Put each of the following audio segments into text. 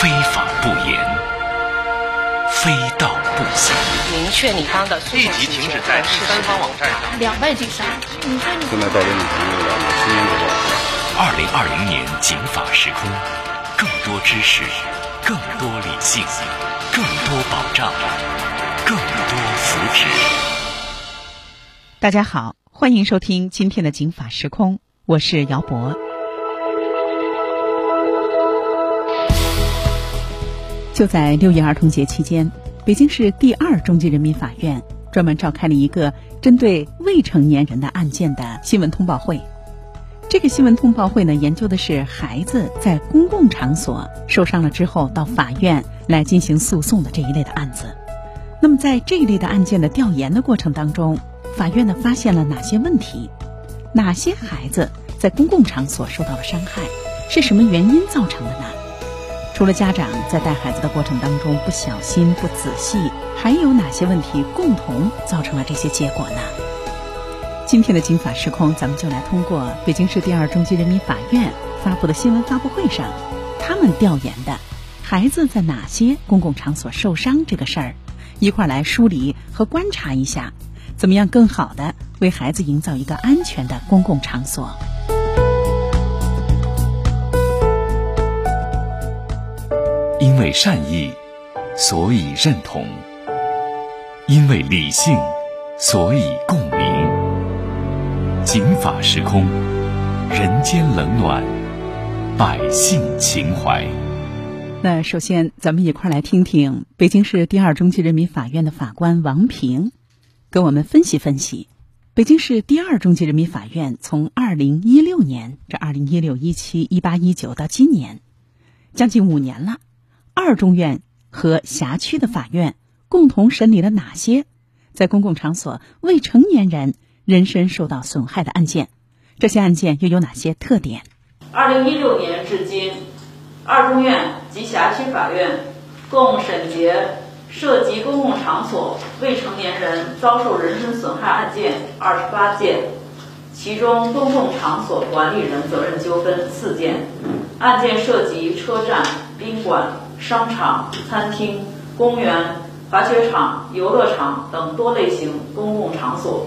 非法不严，非道不行。明确你方的立即停止在第三方网站上两败俱伤。你说你现在到这里朋友了，我十年之后。二零二零年警法时空，更多知识，更多理性，更多保障，更多福祉。大家好，欢迎收听今天的警法时空，我是姚博。就在六一儿童节期间，北京市第二中级人民法院专门召开了一个针对未成年人的案件的新闻通报会。这个新闻通报会呢，研究的是孩子在公共场所受伤了之后到法院来进行诉讼的这一类的案子。那么在这一类的案件的调研的过程当中，法院呢发现了哪些问题？哪些孩子在公共场所受到了伤害？是什么原因造成的呢？除了家长在带孩子的过程当中不小心、不仔细，还有哪些问题共同造成了这些结果呢？今天的金法时空，咱们就来通过北京市第二中级人民法院发布的新闻发布会上，他们调研的孩子在哪些公共场所受伤这个事儿，一块儿来梳理和观察一下，怎么样更好的为孩子营造一个安全的公共场所。因为善意，所以认同；因为理性，所以共鸣。警法时空，人间冷暖，百姓情怀。那首先，咱们一块儿来听听北京市第二中级人民法院的法官王平，跟我们分析分析北京市第二中级人民法院从二零一六年这二零一六一七一八一九到今年，将近五年了。二中院和辖区的法院共同审理了哪些在公共场所未成年人人身受到损害的案件？这些案件又有哪些特点？二零一六年至今，二中院及辖区法院共审结涉及公共场所未成年人遭受人身损害案件二十八件，其中公共场所管理人责任纠纷四件，案件涉及车站、宾馆。商场、餐厅、公园、滑雪场、游乐场等多类型公共场所。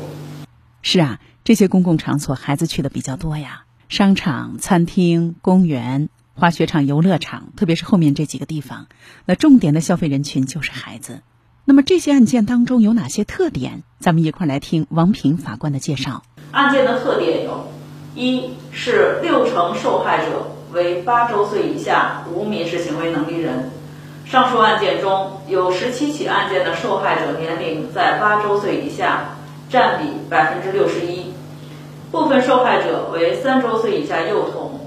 是啊，这些公共场所孩子去的比较多呀。商场、餐厅、公园、滑雪场、游乐场，特别是后面这几个地方，那重点的消费人群就是孩子。那么这些案件当中有哪些特点？咱们一块来听王平法官的介绍。案件的特点有：一是六成受害者。为八周岁以下无民事行为能力人，上述案件中有十七起案件的受害者年龄在八周岁以下，占比百分之六十一。部分受害者为三周岁以下幼童，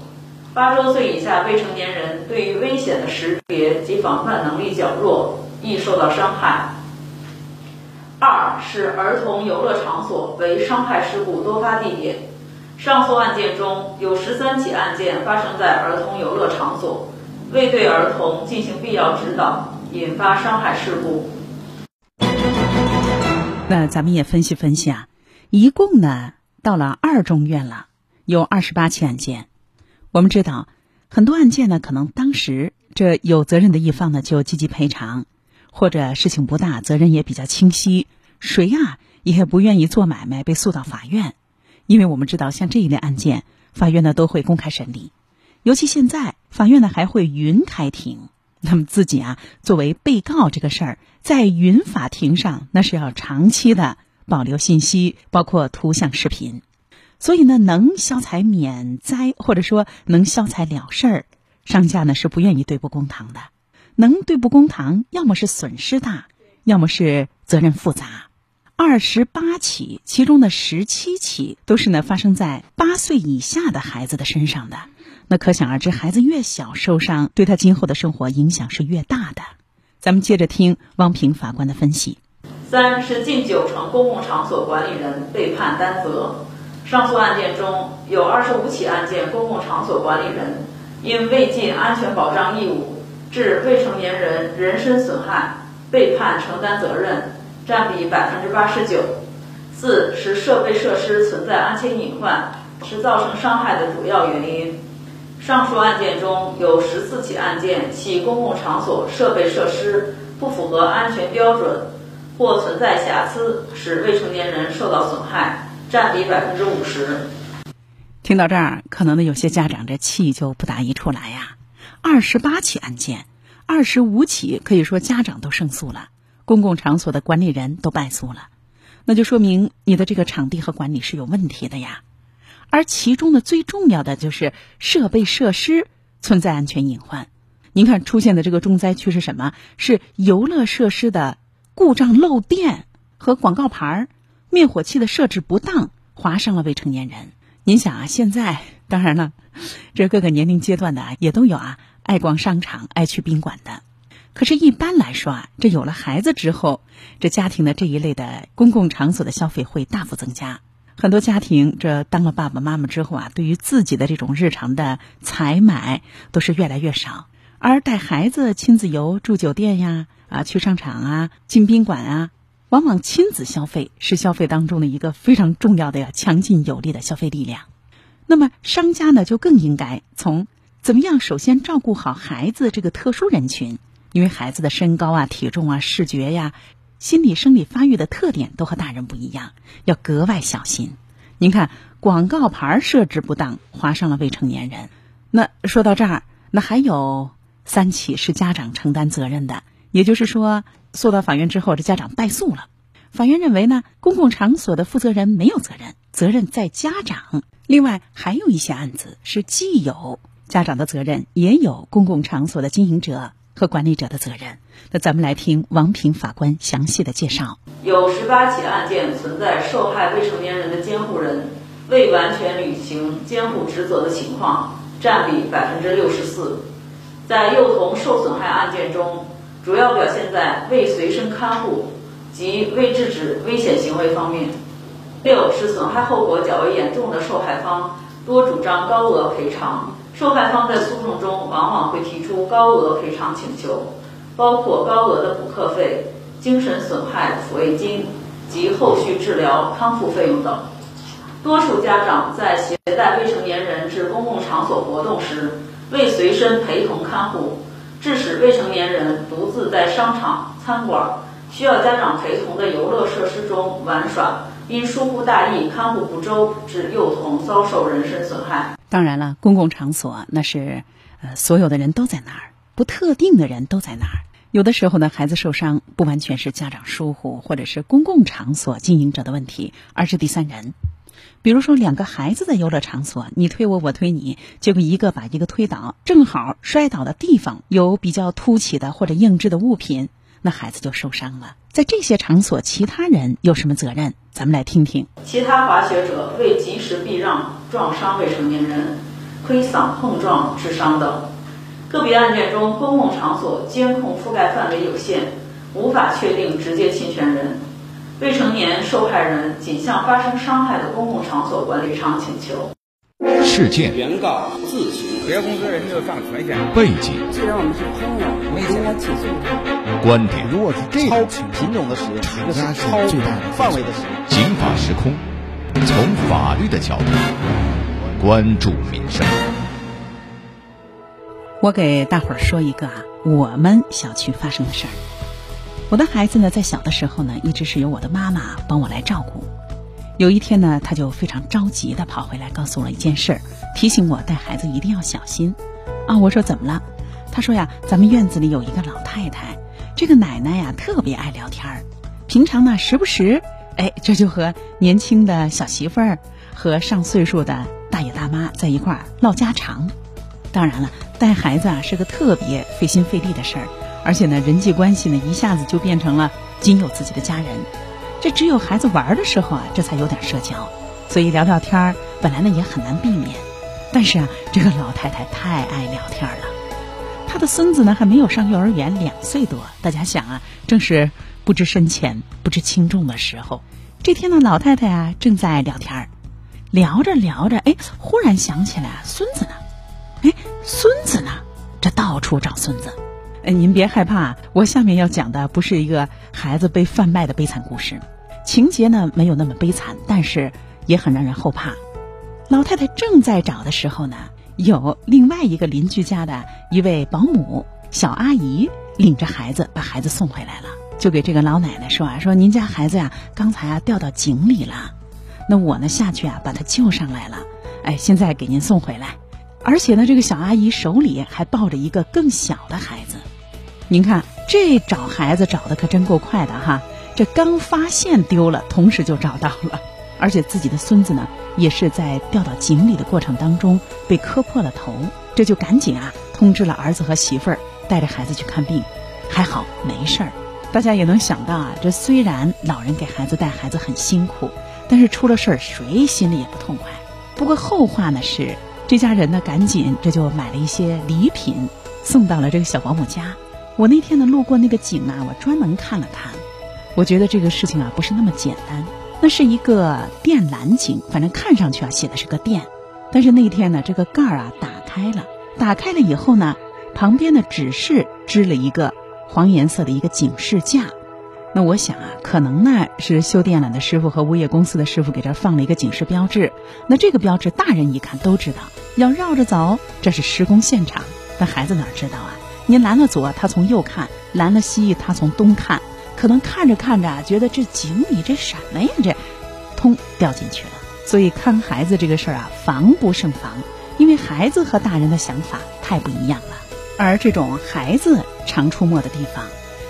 八周岁以下未成年人对于危险的识别及防范能力较弱，易受到伤害。二是儿童游乐场所为伤害事故多发地点。上诉案件中有十三起案件发生在儿童游乐场所，未对儿童进行必要指导，引发伤害事故。那咱们也分析分析啊，一共呢到了二中院了，有二十八起案件。我们知道很多案件呢，可能当时这有责任的一方呢就积极赔偿，或者事情不大，责任也比较清晰，谁啊也不愿意做买卖被诉到法院。因为我们知道，像这一类案件，法院呢都会公开审理，尤其现在法院呢还会云开庭。那么自己啊作为被告这个事儿，在云法庭上那是要长期的保留信息，包括图像、视频。所以呢，能消财免灾，或者说能消财了事儿，商家呢是不愿意对簿公堂的。能对簿公堂，要么是损失大，要么是责任复杂。二十八起，其中的十七起都是呢发生在八岁以下的孩子的身上的。那可想而知，孩子越小受伤，对他今后的生活影响是越大的。咱们接着听汪平法官的分析。三是近九成公共场所管理人被判担责。上述案件中有二十五起案件，公共场所管理人因未尽安全保障义务，致未成年人人身损害，被判承担责任。占比百分之八十九。四是设备设施存在安全隐患，是造成伤害的主要原因。上述案件中有十四起案件，其公共场所设备设施不符合安全标准或存在瑕疵，使未成年人受到损害，占比百分之五十。听到这儿，可能呢有些家长这气就不打一处来呀。二十八起案件，二十五起可以说家长都胜诉了，公共场所的管理人都败诉了，那就说明你的这个场地和管理是有问题的呀。而其中呢，最重要的就是设备设施存在安全隐患。您看出现的这个重灾区是什么？是游乐设施的故障漏电和广告牌儿、灭火器的设置不当，划伤了未成年人。您想啊，现在当然了，这各个年龄阶段的也都有啊，爱逛商场、爱去宾馆的。可是，一般来说啊，这有了孩子之后，这家庭的这一类的公共场所的消费会大幅增加。很多家庭这当了爸爸妈妈之后啊，对于自己的这种日常的采买都是越来越少，而带孩子亲子游、住酒店呀、啊去商场啊、进宾馆啊，往往亲子消费是消费当中的一个非常重要的、呀强劲有力的消费力量。那么商家呢，就更应该从怎么样首先照顾好孩子这个特殊人群，因为孩子的身高啊、体重啊、视觉呀。心理生理发育的特点都和大人不一样，要格外小心。您看广告牌设置不当，划伤了未成年人。那说到这儿，那还有三起是家长承担责任的，也就是说，诉到法院之后，这家长败诉了。法院认为呢，公共场所的负责人没有责任，责任在家长。另外还有一些案子是既有家长的责任，也有公共场所的经营者。和管理者的责任。那咱们来听王平法官详细的介绍。有十八起案件存在受害未成年人的监护人未完全履行监护职责的情况，占比百分之六十四。在幼童受损害案件中，主要表现在未随身看护及未制止危险行为方面。六是损害后果较为严重的受害方多主张高额赔偿。受害方在诉讼中往往会提出高额赔偿请求，包括高额的补课费、精神损害抚慰金及后续治疗康复费用等。多数家长在携带未成年人至公共场所活动时，未随身陪同看护，致使未成年人独自在商场、餐馆、需要家长陪同的游乐设施中玩耍，因疏忽大意、看护不周，致幼童遭受人身损害。当然了，公共场所那是，呃，所有的人都在那儿，不特定的人都在那儿。有的时候呢，孩子受伤不完全是家长疏忽，或者是公共场所经营者的问题，而是第三人。比如说，两个孩子在游乐场所，你推我，我推你，结果一个把一个推倒，正好摔倒的地方有比较凸起的或者硬质的物品，那孩子就受伤了。在这些场所，其他人有什么责任？咱们来听听。其他滑雪者未及时避让。撞伤未成年人、推搡、碰撞致伤等。个别案件中，公共场所监控覆盖范围有限，无法确定直接侵权人。未成年受害人仅向发生伤害的公共场所管理场请求。事件。原告自行。别的公司人就上全险。背景。既然我们是朋友，我应该起诉他。观点。如果是这超品种的使用，这个是超范围的使用。警法时空。从法律的角度关注民生。我给大伙儿说一个啊，我们小区发生的事儿。我的孩子呢，在小的时候呢，一直是由我的妈妈帮我来照顾。有一天呢，他就非常着急的跑回来，告诉我一件事儿，提醒我带孩子一定要小心。啊，我说怎么了？他说呀，咱们院子里有一个老太太，这个奶奶呀，特别爱聊天儿，平常呢，时不时。哎，这就和年轻的小媳妇儿和上岁数的大爷大妈在一块儿唠家常。当然了，带孩子啊是个特别费心费力的事儿，而且呢，人际关系呢一下子就变成了仅有自己的家人。这只有孩子玩的时候啊，这才有点社交。所以聊聊天儿本来呢也很难避免。但是啊，这个老太太太爱聊天了。他的孙子呢还没有上幼儿园，两岁多。大家想啊，正是。不知深浅、不知轻重的时候，这天呢，老太太啊正在聊天儿，聊着聊着，哎，忽然想起来孙子呢，哎，孙子呢，这到处找孙子。哎，您别害怕，我下面要讲的不是一个孩子被贩卖的悲惨故事，情节呢没有那么悲惨，但是也很让人后怕。老太太正在找的时候呢，有另外一个邻居家的一位保姆小阿姨领着孩子把孩子送回来了，就给这个老奶奶说啊，说您家孩子呀刚才啊掉到井里了，那我呢下去啊把他救上来了，哎，现在给您送回来，而且呢这个小阿姨手里还抱着一个更小的孩子，您看这找孩子找的可真够快的哈，这刚发现丢了，同时就找到了。而且自己的孙子呢，也是在掉到井里的过程当中被磕破了头，这就赶紧啊通知了儿子和媳妇儿，带着孩子去看病，还好没事儿。大家也能想到啊，这虽然老人给孩子带孩子很辛苦，但是出了事儿谁心里也不痛快。不过后话呢是，这家人呢赶紧这就买了一些礼品，送到了这个小保姆家。我那天呢路过那个井啊，我专门看了看，我觉得这个事情啊不是那么简单。那是一个电缆井，反正看上去啊写的是个电，但是那天呢这个盖儿啊打开了，打开了以后呢，旁边的指示支了一个黄颜色的一个警示架。那我想啊，可能呢是修电缆的师傅和物业公司的师傅给这放了一个警示标志。那这个标志大人一看都知道要绕着走，这是施工现场。但孩子哪知道啊？您拦了左，他从右看；拦了西，他从东看。可能看着看着啊，觉得这井里这什么呀？这，通掉进去了。所以看孩子这个事儿啊，防不胜防，因为孩子和大人的想法太不一样了。而这种孩子常出没的地方，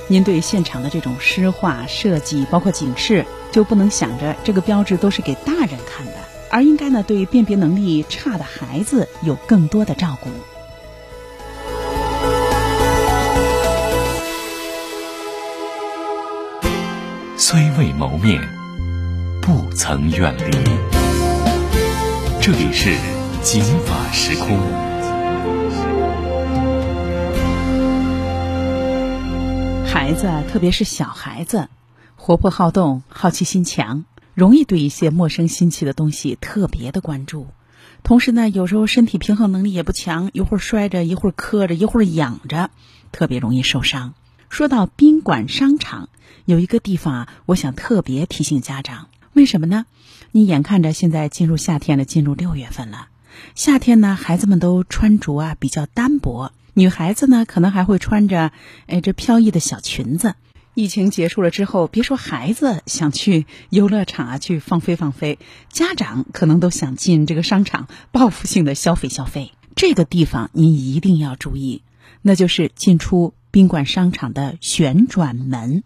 您对现场的这种诗画设计，包括警示，就不能想着这个标志都是给大人看的，而应该呢对辨别能力差的孩子有更多的照顾。虽未谋面，不曾远离。这里是警法时空。孩子，特别是小孩子，活泼好动，好奇心强，容易对一些陌生新奇的东西特别的关注。同时呢，有时候身体平衡能力也不强，一会儿摔着，一会儿磕着，一会儿仰着，特别容易受伤。说到宾馆、商场。有一个地方啊，我想特别提醒家长，为什么呢？你眼看着现在进入夏天了，进入六月份了，夏天呢，孩子们都穿着啊比较单薄，女孩子呢可能还会穿着哎这飘逸的小裙子。疫情结束了之后，别说孩子想去游乐场啊去放飞放飞，家长可能都想进这个商场报复性的消费消费。这个地方您一定要注意，那就是进出宾馆、商场的旋转门。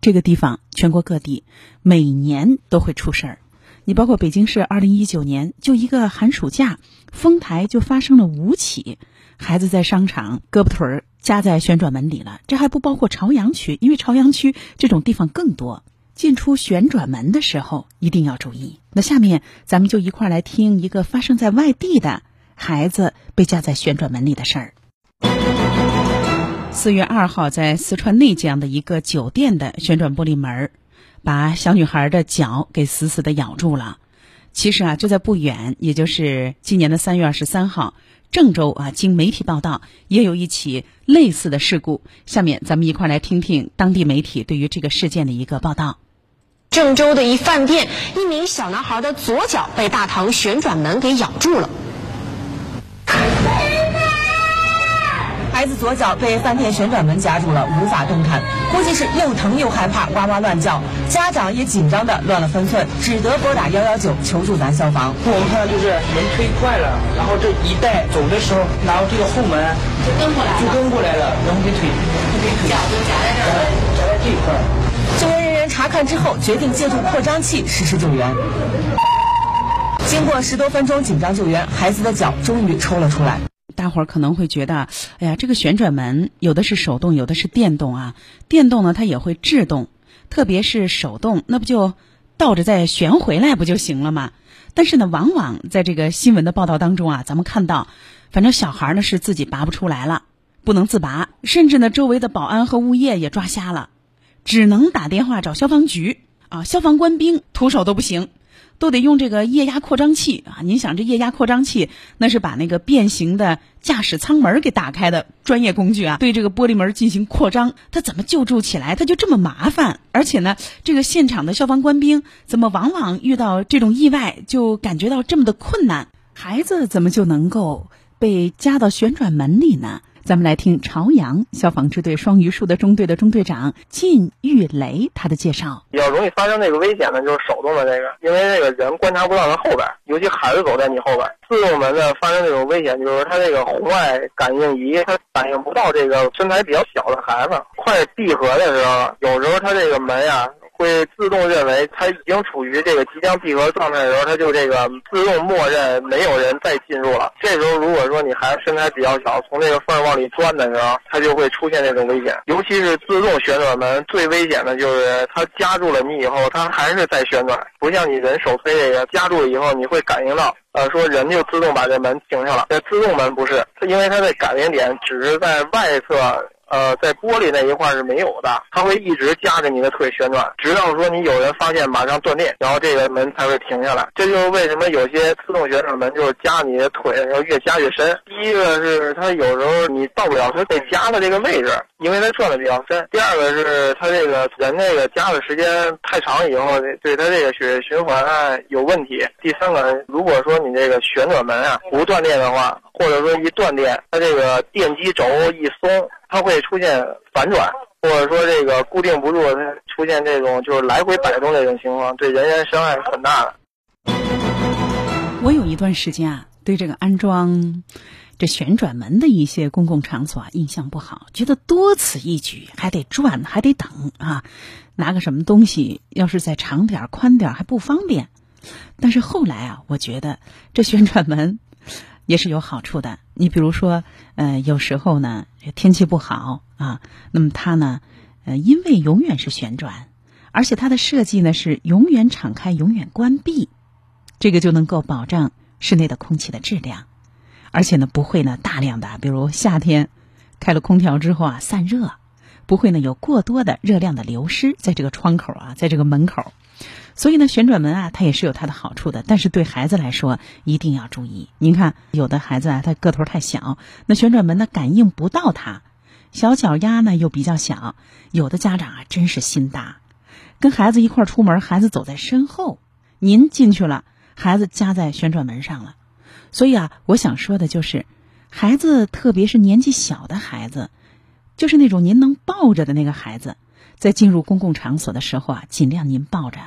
这个地方全国各地每年都会出事儿，你包括北京市，二零一九年就一个寒暑假，丰台就发生了五起，孩子在商场胳膊腿儿夹在旋转门里了。这还不包括朝阳区，因为朝阳区这种地方更多。进出旋转门的时候一定要注意。那下面咱们就一块儿来听一个发生在外地的孩子被夹在旋转门里的事儿。四月二号，在四川内江的一个酒店的旋转玻璃门，把小女孩的脚给死死的咬住了。其实啊，就在不远，也就是今年的三月二十三号，郑州啊，经媒体报道，也有一起类似的事故。下面咱们一块来听听当地媒体对于这个事件的一个报道。郑州的一饭店，一名小男孩的左脚被大堂旋转门给咬住了。孩子左脚被饭店旋转门夹住了，无法动弹，估计是又疼又害怕，哇哇乱叫。家长也紧张的乱了分寸，只得拨打幺幺九求助咱消防。我们看到就是门推快了，然后这一带走的时候，然后这个后门就跟过来了，就跟过来了，然后给腿，给腿脚就夹在这儿，夹在这一块。救援人员查看之后，决定借助扩张器实施救援。经过十多分钟紧张救援，孩子的脚终于抽了出来。大伙儿可能会觉得，哎呀，这个旋转门有的是手动，有的是电动啊。电动呢，它也会制动，特别是手动，那不就倒着再旋回来不就行了吗？但是呢，往往在这个新闻的报道当中啊，咱们看到，反正小孩呢是自己拔不出来了，不能自拔，甚至呢，周围的保安和物业也抓瞎了，只能打电话找消防局啊，消防官兵徒手都不行。都得用这个液压扩张器啊！您想，这液压扩张器那是把那个变形的驾驶舱门给打开的专业工具啊，对这个玻璃门进行扩张，它怎么救助起来？它就这么麻烦，而且呢，这个现场的消防官兵怎么往往遇到这种意外就感觉到这么的困难？孩子怎么就能够被夹到旋转门里呢？咱们来听朝阳消防支队双榆树的中队的中队长靳玉雷他的介绍。比较容易发生这个危险的，就是手动的这个，因为这个人观察不到他后边，尤其孩子走在你后边。自动门的发生这种危险，就是它这个红外感应仪它感应不到这个身材比较小的孩子。快闭合的时候，有时候它这个门呀。会自动认为它已经处于这个即将闭合状态的时候，它就这个自动默认没有人再进入了。这时候如果说你孩子身材比较小，从这个缝往里钻的时候，它就会出现这种危险。尤其是自动旋转门最危险的就是它夹住了你以后，它还是在旋转，不像你人手推这个夹住了以后，你会感应到，呃，说人就自动把这门停上了。这自动门不是，它因为它的感应点只是在外侧。呃，在玻璃那一块是没有的，它会一直夹着你的腿旋转，直到说你有人发现马上断电，然后这个门才会停下来。这就是为什么有些自动旋转门就是夹你的腿，然后越夹越深。第一个是它有时候你到不了它被夹的这个位置，因为它转的比较深。第二个是它这个人那个夹的时间太长以后，对它这个血液循环有问题。第三个，如果说你这个旋转门啊不断电的话，或者说一断电，它这个电机轴一松。它会出现反转，或者说这个固定不住，它出现这种就是来回摆动这种情况，对人员伤害是很大的。我有一段时间啊，对这个安装这旋转门的一些公共场所啊印象不好，觉得多此一举，还得转，还得等啊，拿个什么东西，要是再长点、宽点还不方便。但是后来啊，我觉得这旋转门。也是有好处的。你比如说，呃，有时候呢天气不好啊，那么它呢，呃，因为永远是旋转，而且它的设计呢是永远敞开、永远关闭，这个就能够保障室内的空气的质量，而且呢不会呢大量的，比如夏天开了空调之后啊散热，不会呢有过多的热量的流失在这个窗口啊，在这个门口。所以呢，旋转门啊，它也是有它的好处的。但是对孩子来说，一定要注意。您看，有的孩子啊，他个头太小，那旋转门呢感应不到他；小脚丫呢又比较小。有的家长啊，真是心大，跟孩子一块出门，孩子走在身后，您进去了，孩子夹在旋转门上了。所以啊，我想说的就是，孩子特别是年纪小的孩子，就是那种您能抱着的那个孩子，在进入公共场所的时候啊，尽量您抱着。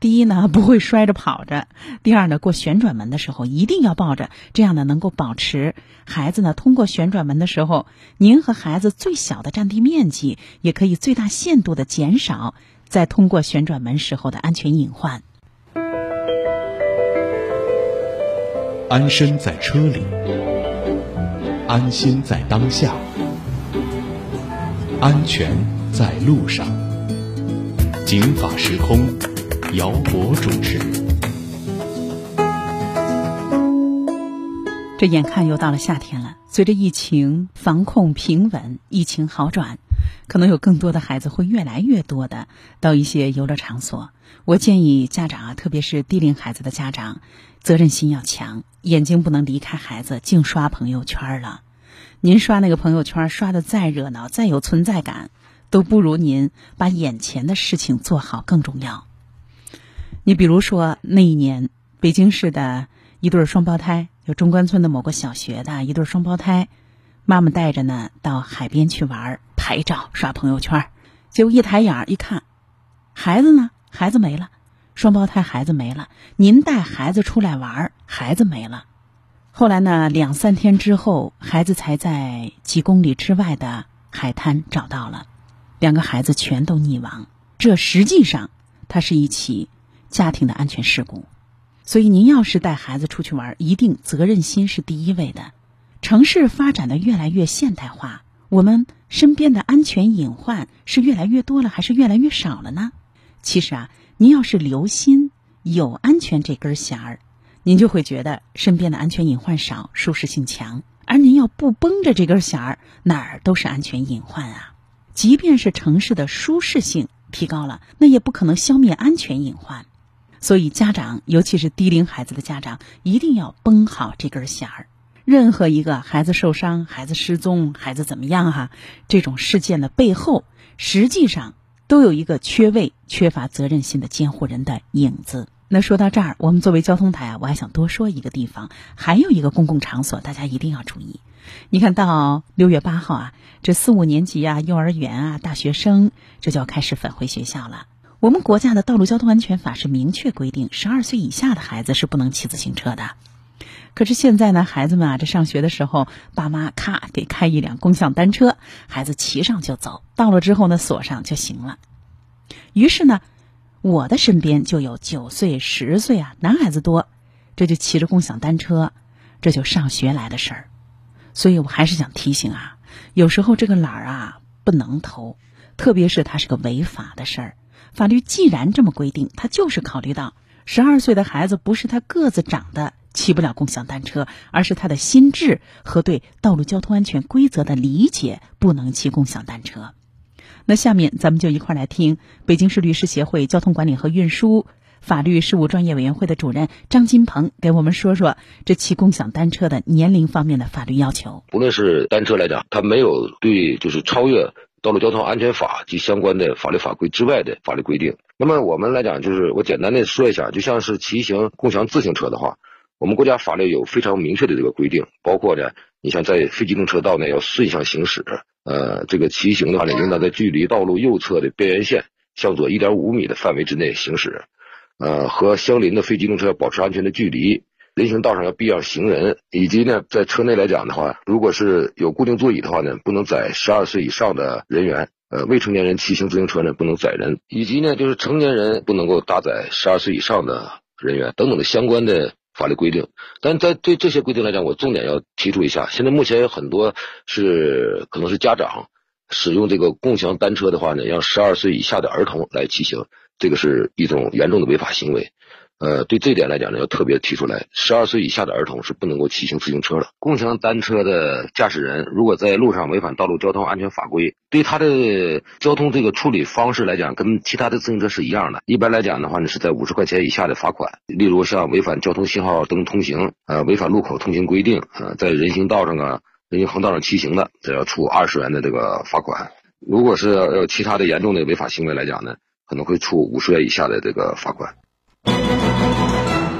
第一呢，不会摔着跑着；第二呢，过旋转门的时候一定要抱着，这样呢能够保持孩子呢通过旋转门的时候，您和孩子最小的占地面积，也可以最大限度的减少在通过旋转门时候的安全隐患。安身在车里，安心在当下，安全在路上。警法时空。姚博主持。这眼看又到了夏天了，随着疫情防控平稳，疫情好转，可能有更多的孩子会越来越多的到一些游乐场所。我建议家长啊，特别是低龄孩子的家长，责任心要强，眼睛不能离开孩子，净刷朋友圈了。您刷那个朋友圈刷的再热闹，再有存在感，都不如您把眼前的事情做好更重要。你比如说，那一年北京市的一对双胞胎，有中关村的某个小学的一对双胞胎，妈妈带着呢到海边去玩，拍照刷朋友圈，结果一抬眼一看，孩子呢？孩子没了，双胞胎孩子没了。您带孩子出来玩，孩子没了。后来呢，两三天之后，孩子才在几公里之外的海滩找到了，两个孩子全都溺亡。这实际上，它是一起。家庭的安全事故，所以您要是带孩子出去玩，一定责任心是第一位的。城市发展的越来越现代化，我们身边的安全隐患是越来越多了，还是越来越少了呢？其实啊，您要是留心有安全这根弦儿，您就会觉得身边的安全隐患少，舒适性强。而您要不绷着这根弦儿，哪儿都是安全隐患啊！即便是城市的舒适性提高了，那也不可能消灭安全隐患。所以，家长，尤其是低龄孩子的家长，一定要绷好这根弦儿。任何一个孩子受伤、孩子失踪、孩子怎么样哈，这种事件的背后，实际上都有一个缺位、缺乏责任心的监护人的影子。那说到这儿，我们作为交通台啊，我还想多说一个地方，还有一个公共场所，大家一定要注意。你看到六月八号啊，这四五年级啊、幼儿园啊、大学生，这就要开始返回学校了。我们国家的道路交通安全法是明确规定，十二岁以下的孩子是不能骑自行车的。可是现在呢，孩子们啊，这上学的时候，爸妈咔给开一辆共享单车，孩子骑上就走，到了之后呢，锁上就行了。于是呢。我的身边就有九岁、十岁啊，男孩子多，这就骑着共享单车，这就上学来的事儿。所以我还是想提醒啊，有时候这个懒儿啊不能偷，特别是它是个违法的事儿。法律既然这么规定，它就是考虑到十二岁的孩子不是他个子长得骑不了共享单车，而是他的心智和对道路交通安全规则的理解不能骑共享单车。那下面咱们就一块来听北京市律师协会交通管理和运输法律事务专业委员会的主任张金鹏给我们说说这骑共享单车的年龄方面的法律要求。无论是单车来讲，它没有对就是超越道路交通安全法及相关的法律法规之外的法律规定。那么我们来讲，就是我简单的说一下，就像是骑行共享自行车的话，我们国家法律有非常明确的这个规定，包括呢，你像在非机动车道呢要顺向行驶。呃，这个骑行的话呢，应当在距离道路右侧的边缘线向左一点五米的范围之内行驶，呃，和相邻的非机动车保持安全的距离，人行道上要避让行人，以及呢，在车内来讲的话，如果是有固定座椅的话呢，不能载十二岁以上的人员，呃，未成年人骑行自行车呢不能载人，以及呢，就是成年人不能够搭载十二岁以上的人员等等的相关的。法律规定，但在对这些规定来讲，我重点要提出一下。现在目前有很多是可能是家长使用这个共享单车的话呢，让十二岁以下的儿童来骑行，这个是一种严重的违法行为。呃，对这点来讲呢，要特别提出来，十二岁以下的儿童是不能够骑行自行车的。共享单车的驾驶人如果在路上违反道路交通安全法规，对他的交通这个处理方式来讲，跟其他的自行车是一样的。一般来讲的话呢，是在五十块钱以下的罚款。例如像违反交通信号灯通行，呃，违反路口通行规定，呃，在人行道上啊、人行横道上骑行的，这要处二十元的这个罚款。如果是要其他的严重的违法行为来讲呢，可能会处五十元以下的这个罚款。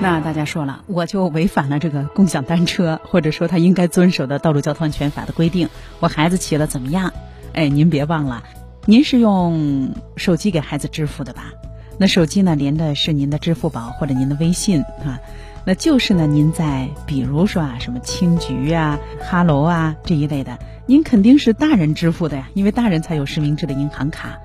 那大家说了，我就违反了这个共享单车，或者说他应该遵守的道路交通安全法的规定，我孩子骑了怎么样？哎，您别忘了，您是用手机给孩子支付的吧？那手机呢，连的是您的支付宝或者您的微信啊，那就是呢，您在比如说啊，什么青桔啊、哈喽啊这一类的，您肯定是大人支付的呀，因为大人才有实名制的银行卡。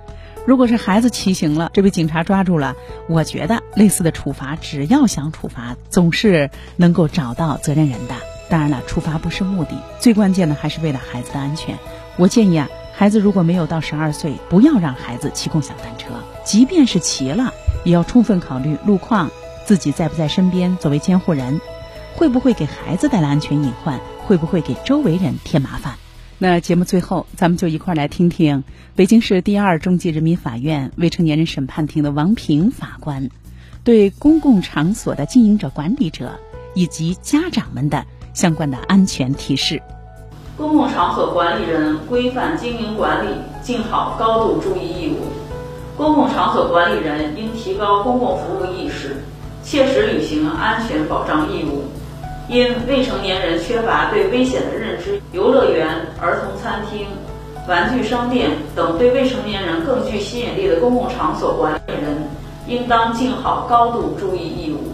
如果是孩子骑行了，这被警察抓住了，我觉得类似的处罚，只要想处罚，总是能够找到责任人的。当然了，处罚不是目的，最关键的还是为了孩子的安全。我建议啊，孩子如果没有到十二岁，不要让孩子骑共享单车，即便是骑了，也要充分考虑路况，自己在不在身边，作为监护人，会不会给孩子带来安全隐患，会不会给周围人添麻烦。那节目最后，咱们就一块儿来听听北京市第二中级人民法院未成年人审判庭的王平法官对公共场所的经营者、管理者以及家长们的相关的安全提示。公共场所管理人规范经营管理，尽好高度注意义务。公共场所管理人应提高公共服务意识，切实履行安全保障义务。因未成年人缺乏对危险的认知，游乐园、儿童餐厅、玩具商店等对未成年人更具吸引力的公共场所管理人，应当尽好高度注意义务，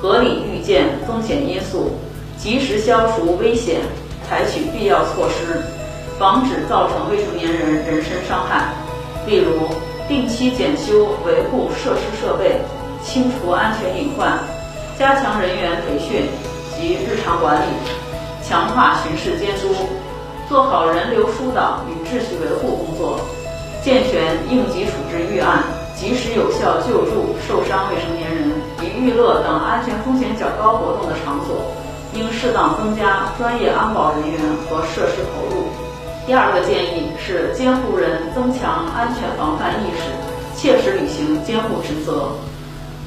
合理预见风险因素，及时消除危险，采取必要措施，防止造成未成年人人身伤害。例如，定期检修维护设施设备，清除安全隐患，加强人员培训。及日常管理，强化巡视监督，做好人流疏导与秩序维护工作，健全应急处置预案，及时有效救助受伤未成年人。以娱乐等安全风险较高活动的场所，应适当增加专业安保人员和设施投入。第二个建议是，监护人增强安全防范意识，切实履行监护职责。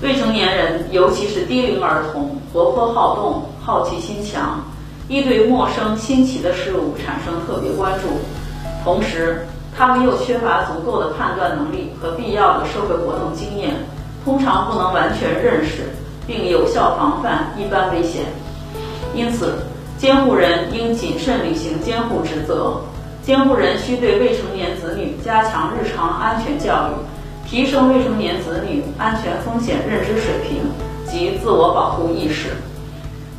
未成年人，尤其是低龄儿童，活泼好动。好奇心强，易对陌生新奇的事物产生特别关注，同时他们又缺乏足够的判断能力和必要的社会活动经验，通常不能完全认识并有效防范一般危险，因此，监护人应谨慎履行监护职责。监护人需对未成年子女加强日常安全教育，提升未成年子女安全风险认知水平及自我保护意识。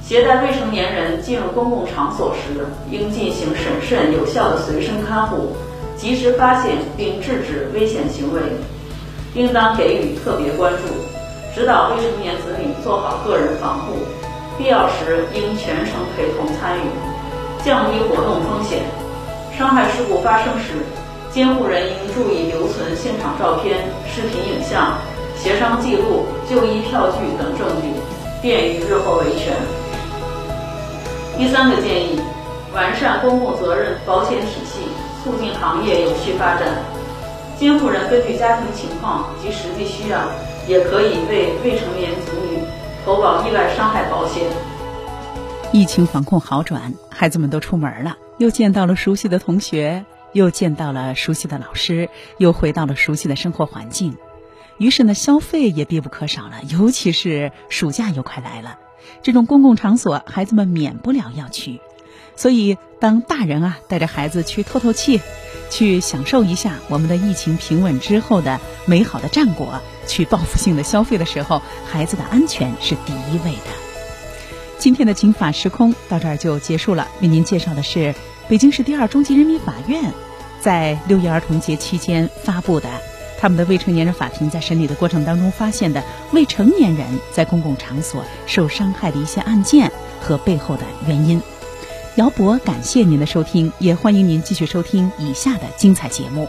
携带未成年人进入公共场所时，应进行审慎有效的随身看护，及时发现并制止危险行为，应当给予特别关注，指导未成年子女做好个人防护，必要时应全程陪同参与，降低活动风险。伤害事故发生时，监护人应注意留存现场照片、视频影像、协商记录、就医票据等证据，便于日后维权。第三个建议，完善公共责任保险体系，促进行业有序发展。监护人根据家庭情况及实际需要，也可以为未成年子女投保意外伤害保险。疫情防控好转，孩子们都出门了。又见到了熟悉的同学，又见到了熟悉的老师，又回到了熟悉的生活环境。于是呢，消费也必不可少了。尤其是暑假又快来了，这种公共场所，孩子们免不了要去。所以，当大人啊带着孩子去透透气，去享受一下我们的疫情平稳之后的美好的战果，去报复性的消费的时候，孩子的安全是第一位的。今天的《警法时空》到这儿就结束了。为您介绍的是北京市第二中级人民法院在六一儿童节期间发布的他们的未成年人法庭在审理的过程当中发现的未成年人在公共场所受伤害的一些案件和背后的原因。姚博，感谢您的收听，也欢迎您继续收听以下的精彩节目。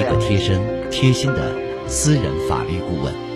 一个贴身、贴心的私人法律顾问。